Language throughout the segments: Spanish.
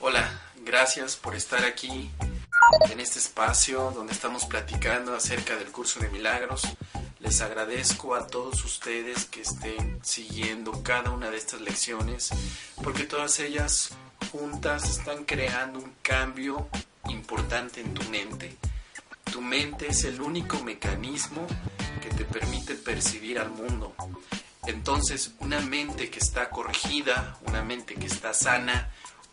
Hola, gracias por estar aquí en este espacio donde estamos platicando acerca del curso de milagros. Les agradezco a todos ustedes que estén siguiendo cada una de estas lecciones porque todas ellas juntas están creando un cambio importante en tu mente. Tu mente es el único mecanismo que te permite percibir al mundo. Entonces, una mente que está corregida, una mente que está sana,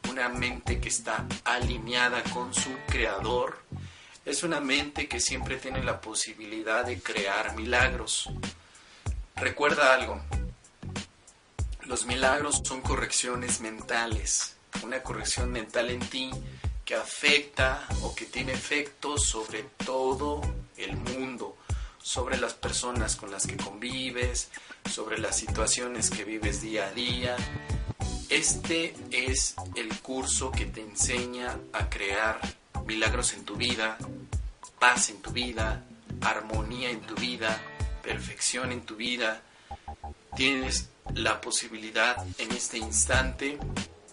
una mente que está alineada con su creador, es una mente que siempre tiene la posibilidad de crear milagros. Recuerda algo, los milagros son correcciones mentales, una corrección mental en ti que afecta o que tiene efectos sobre todo el mundo, sobre las personas con las que convives, sobre las situaciones que vives día a día. Este es el curso que te enseña a crear milagros en tu vida, paz en tu vida, armonía en tu vida, perfección en tu vida. Tienes la posibilidad en este instante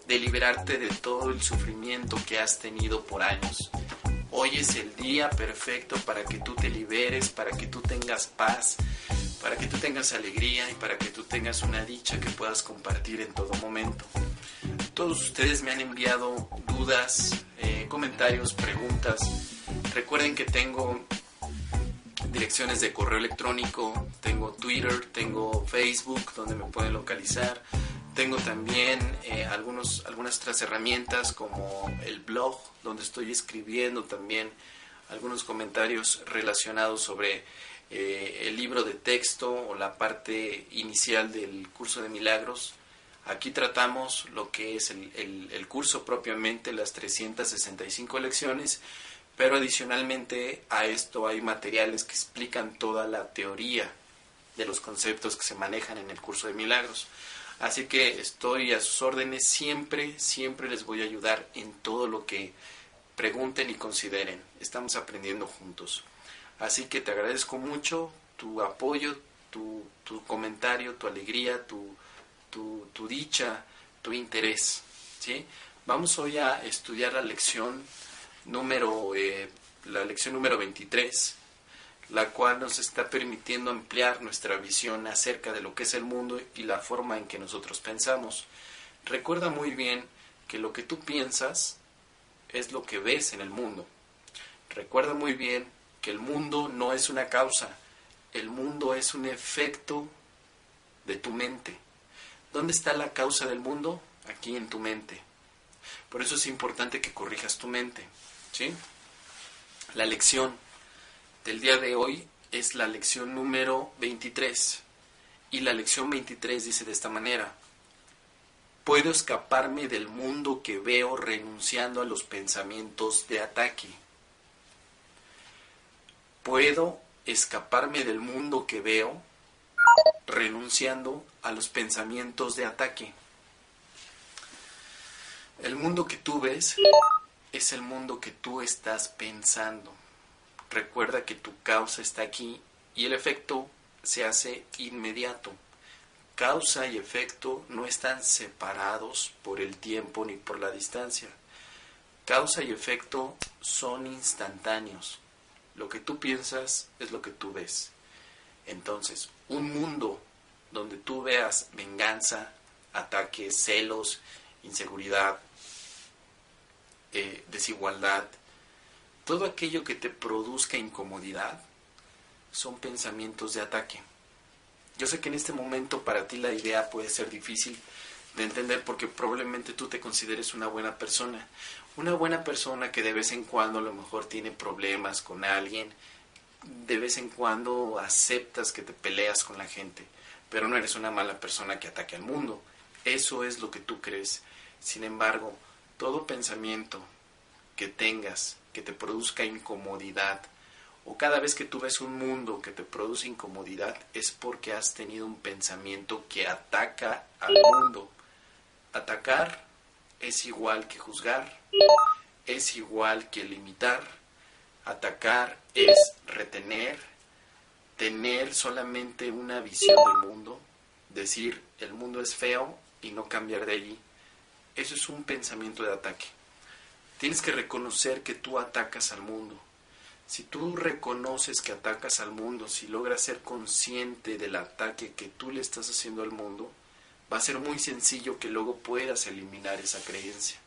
de liberarte de todo el sufrimiento que has tenido por años. Hoy es el día perfecto para que tú te liberes, para que tú tengas paz, para que tú tengas alegría y para que tú tengas una dicha que puedas compartir en todo momento. Todos ustedes me han enviado dudas, eh, comentarios, preguntas. Recuerden que tengo direcciones de correo electrónico, tengo Twitter, tengo Facebook donde me pueden localizar. Tengo también eh, algunos, algunas otras herramientas como el blog donde estoy escribiendo también algunos comentarios relacionados sobre eh, el libro de texto o la parte inicial del curso de milagros. Aquí tratamos lo que es el, el curso propiamente, las 365 lecciones, pero adicionalmente a esto hay materiales que explican toda la teoría de los conceptos que se manejan en el curso de milagros. Así que estoy a sus órdenes siempre, siempre les voy a ayudar en todo lo que pregunten y consideren. Estamos aprendiendo juntos. Así que te agradezco mucho tu apoyo, tu, tu comentario, tu alegría, tu, tu, tu, dicha, tu interés. ¿sí? Vamos hoy a estudiar la lección número, eh, la lección número 23 la cual nos está permitiendo ampliar nuestra visión acerca de lo que es el mundo y la forma en que nosotros pensamos. Recuerda muy bien que lo que tú piensas es lo que ves en el mundo. Recuerda muy bien que el mundo no es una causa, el mundo es un efecto de tu mente. ¿Dónde está la causa del mundo? Aquí en tu mente. Por eso es importante que corrijas tu mente. ¿sí? La lección del día de hoy es la lección número 23. Y la lección 23 dice de esta manera, puedo escaparme del mundo que veo renunciando a los pensamientos de ataque. Puedo escaparme del mundo que veo renunciando a los pensamientos de ataque. El mundo que tú ves es el mundo que tú estás pensando. Recuerda que tu causa está aquí y el efecto se hace inmediato. Causa y efecto no están separados por el tiempo ni por la distancia. Causa y efecto son instantáneos. Lo que tú piensas es lo que tú ves. Entonces, un mundo donde tú veas venganza, ataques, celos, inseguridad, eh, desigualdad, todo aquello que te produzca incomodidad son pensamientos de ataque. Yo sé que en este momento para ti la idea puede ser difícil de entender porque probablemente tú te consideres una buena persona. Una buena persona que de vez en cuando a lo mejor tiene problemas con alguien, de vez en cuando aceptas que te peleas con la gente, pero no eres una mala persona que ataque al mundo. Eso es lo que tú crees. Sin embargo, todo pensamiento que tengas que te produzca incomodidad, o cada vez que tú ves un mundo que te produce incomodidad, es porque has tenido un pensamiento que ataca al mundo. Atacar es igual que juzgar, es igual que limitar, atacar es retener, tener solamente una visión del mundo, decir el mundo es feo y no cambiar de allí. Eso es un pensamiento de ataque. Tienes que reconocer que tú atacas al mundo. Si tú reconoces que atacas al mundo, si logras ser consciente del ataque que tú le estás haciendo al mundo, va a ser muy sencillo que luego puedas eliminar esa creencia.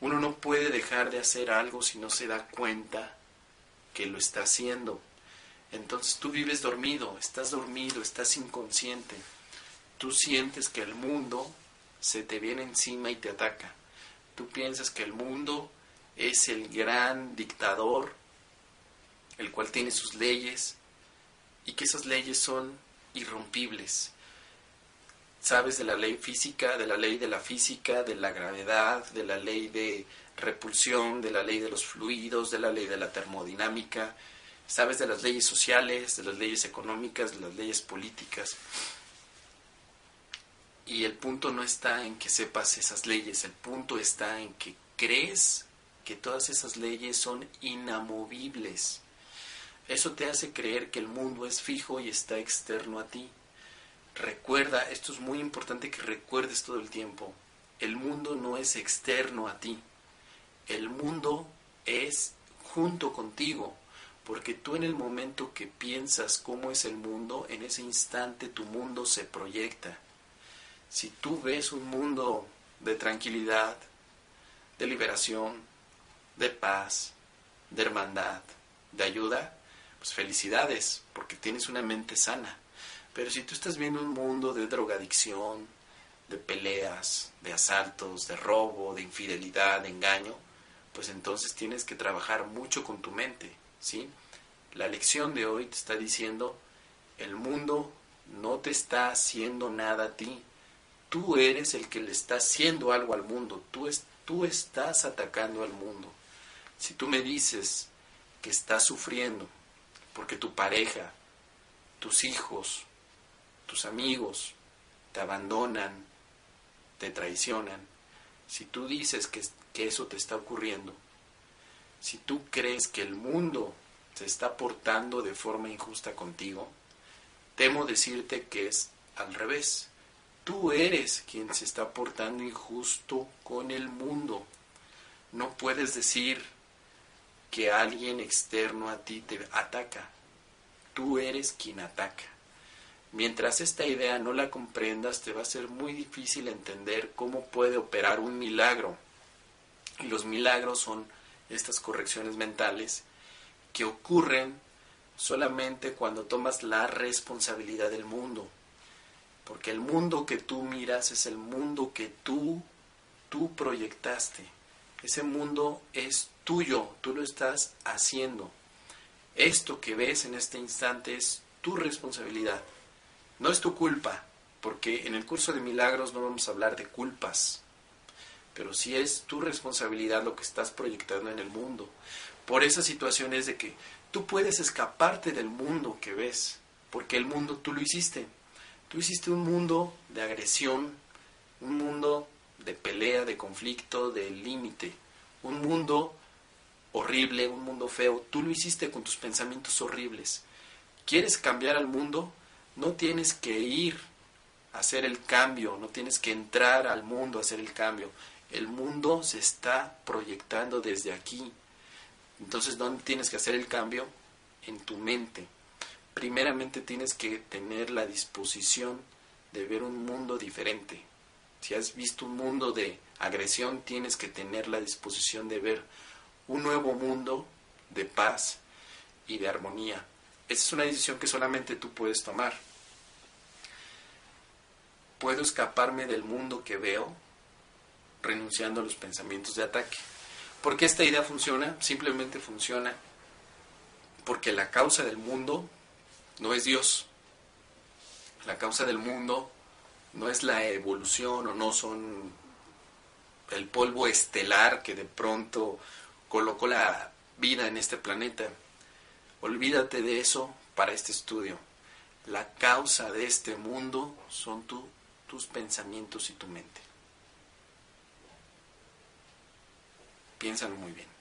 Uno no puede dejar de hacer algo si no se da cuenta que lo está haciendo. Entonces tú vives dormido, estás dormido, estás inconsciente. Tú sientes que el mundo se te viene encima y te ataca. Tú piensas que el mundo es el gran dictador, el cual tiene sus leyes y que esas leyes son irrompibles. Sabes de la ley física, de la ley de la física, de la gravedad, de la ley de repulsión, de la ley de los fluidos, de la ley de la termodinámica, sabes de las leyes sociales, de las leyes económicas, de las leyes políticas. Y el punto no está en que sepas esas leyes, el punto está en que crees que todas esas leyes son inamovibles. Eso te hace creer que el mundo es fijo y está externo a ti. Recuerda, esto es muy importante que recuerdes todo el tiempo, el mundo no es externo a ti, el mundo es junto contigo, porque tú en el momento que piensas cómo es el mundo, en ese instante tu mundo se proyecta. Si tú ves un mundo de tranquilidad, de liberación, de paz, de hermandad, de ayuda, pues felicidades, porque tienes una mente sana. Pero si tú estás viendo un mundo de drogadicción, de peleas, de asaltos, de robo, de infidelidad, de engaño, pues entonces tienes que trabajar mucho con tu mente, ¿sí? La lección de hoy te está diciendo, el mundo no te está haciendo nada a ti, Tú eres el que le está haciendo algo al mundo, tú, es, tú estás atacando al mundo. Si tú me dices que estás sufriendo porque tu pareja, tus hijos, tus amigos te abandonan, te traicionan, si tú dices que, que eso te está ocurriendo, si tú crees que el mundo se está portando de forma injusta contigo, temo decirte que es al revés. Tú eres quien se está portando injusto con el mundo. No puedes decir que alguien externo a ti te ataca. Tú eres quien ataca. Mientras esta idea no la comprendas, te va a ser muy difícil entender cómo puede operar un milagro. Y los milagros son estas correcciones mentales que ocurren solamente cuando tomas la responsabilidad del mundo. Porque el mundo que tú miras es el mundo que tú, tú proyectaste. Ese mundo es tuyo, tú lo estás haciendo. Esto que ves en este instante es tu responsabilidad. No es tu culpa, porque en el curso de milagros no vamos a hablar de culpas, pero sí es tu responsabilidad lo que estás proyectando en el mundo. Por esas situaciones de que tú puedes escaparte del mundo que ves, porque el mundo tú lo hiciste. Tú hiciste un mundo de agresión, un mundo de pelea, de conflicto, de límite, un mundo horrible, un mundo feo. Tú lo hiciste con tus pensamientos horribles. ¿Quieres cambiar al mundo? No tienes que ir a hacer el cambio, no tienes que entrar al mundo a hacer el cambio. El mundo se está proyectando desde aquí. Entonces, ¿dónde tienes que hacer el cambio? En tu mente primeramente tienes que tener la disposición de ver un mundo diferente. Si has visto un mundo de agresión, tienes que tener la disposición de ver un nuevo mundo de paz y de armonía. Esa es una decisión que solamente tú puedes tomar. Puedo escaparme del mundo que veo renunciando a los pensamientos de ataque. ¿Por qué esta idea funciona? Simplemente funciona porque la causa del mundo no es Dios. La causa del mundo no es la evolución o no son el polvo estelar que de pronto colocó la vida en este planeta. Olvídate de eso para este estudio. La causa de este mundo son tus pensamientos y tu mente. Piénsalo muy bien.